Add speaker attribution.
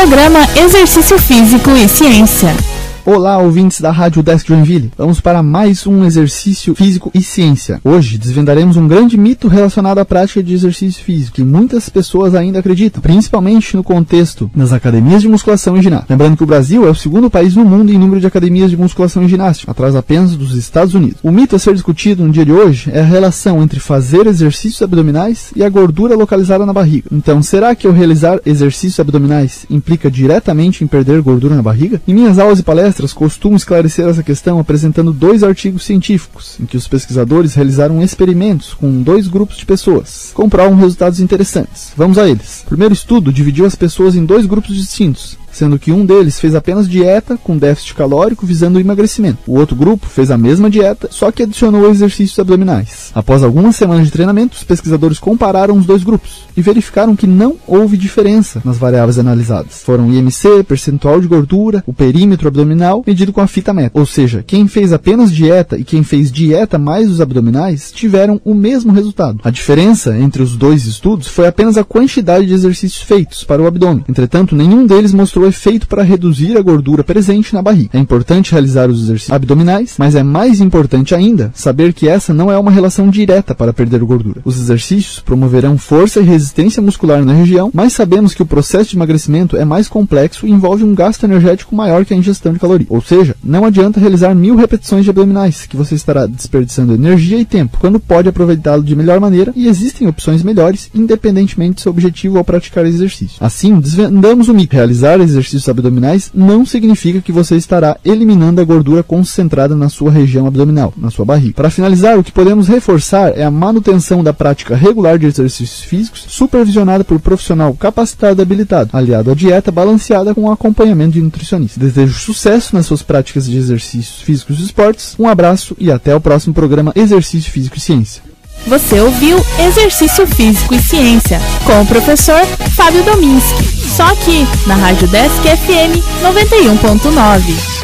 Speaker 1: Programa Exercício Físico e Ciência.
Speaker 2: Olá, ouvintes da Rádio Desk Joinville. Vamos para mais um exercício físico e ciência. Hoje desvendaremos um grande mito relacionado à prática de exercício físico que muitas pessoas ainda acreditam, principalmente no contexto das academias de musculação e ginástica. Lembrando que o Brasil é o segundo país no mundo em número de academias de musculação e ginástica, atrás apenas dos Estados Unidos. O mito a ser discutido no dia de hoje é a relação entre fazer exercícios abdominais e a gordura localizada na barriga. Então, será que eu realizar exercícios abdominais implica diretamente em perder gordura na barriga? Em minhas aulas e palestras palestras costumo esclarecer essa questão apresentando dois artigos científicos, em que os pesquisadores realizaram experimentos com dois grupos de pessoas. Comprovam resultados interessantes. Vamos a eles. O primeiro estudo dividiu as pessoas em dois grupos distintos, sendo que um deles fez apenas dieta com déficit calórico visando o emagrecimento. O outro grupo fez a mesma dieta, só que adicionou exercícios abdominais. Após algumas semanas de treinamento, os pesquisadores compararam os dois grupos e verificaram que não houve diferença nas variáveis analisadas. Foram IMC, percentual de gordura, o perímetro abdominal medido com a fita meta. Ou seja, quem fez apenas dieta e quem fez dieta mais os abdominais tiveram o mesmo resultado. A diferença entre os dois estudos foi apenas a quantidade de exercícios feitos para o abdômen. Entretanto, nenhum deles mostrou mostrou efeito para reduzir a gordura presente na barriga. É importante realizar os exercícios abdominais, mas é mais importante ainda saber que essa não é uma relação direta para perder gordura. Os exercícios promoverão força e resistência muscular na região, mas sabemos que o processo de emagrecimento é mais complexo e envolve um gasto energético maior que a ingestão de calorias. Ou seja, não adianta realizar mil repetições de abdominais, que você estará desperdiçando energia e tempo, quando pode aproveitá-lo de melhor maneira e existem opções melhores, independentemente do seu objetivo ao praticar exercício. Assim, desvendamos o mito. Realizar exercícios abdominais não significa que você estará eliminando a gordura concentrada na sua região abdominal, na sua barriga. Para finalizar, o que podemos reforçar é a manutenção da prática regular de exercícios físicos, supervisionada por profissional capacitado e habilitado, aliado à dieta balanceada com acompanhamento de nutricionista. Desejo sucesso nas suas práticas de exercícios físicos e esportes. Um abraço e até o próximo programa Exercício Físico e Ciência.
Speaker 1: Você ouviu Exercício Físico e Ciência com o professor Fábio Dominski. Só aqui na Rádio Desk FM 91.9.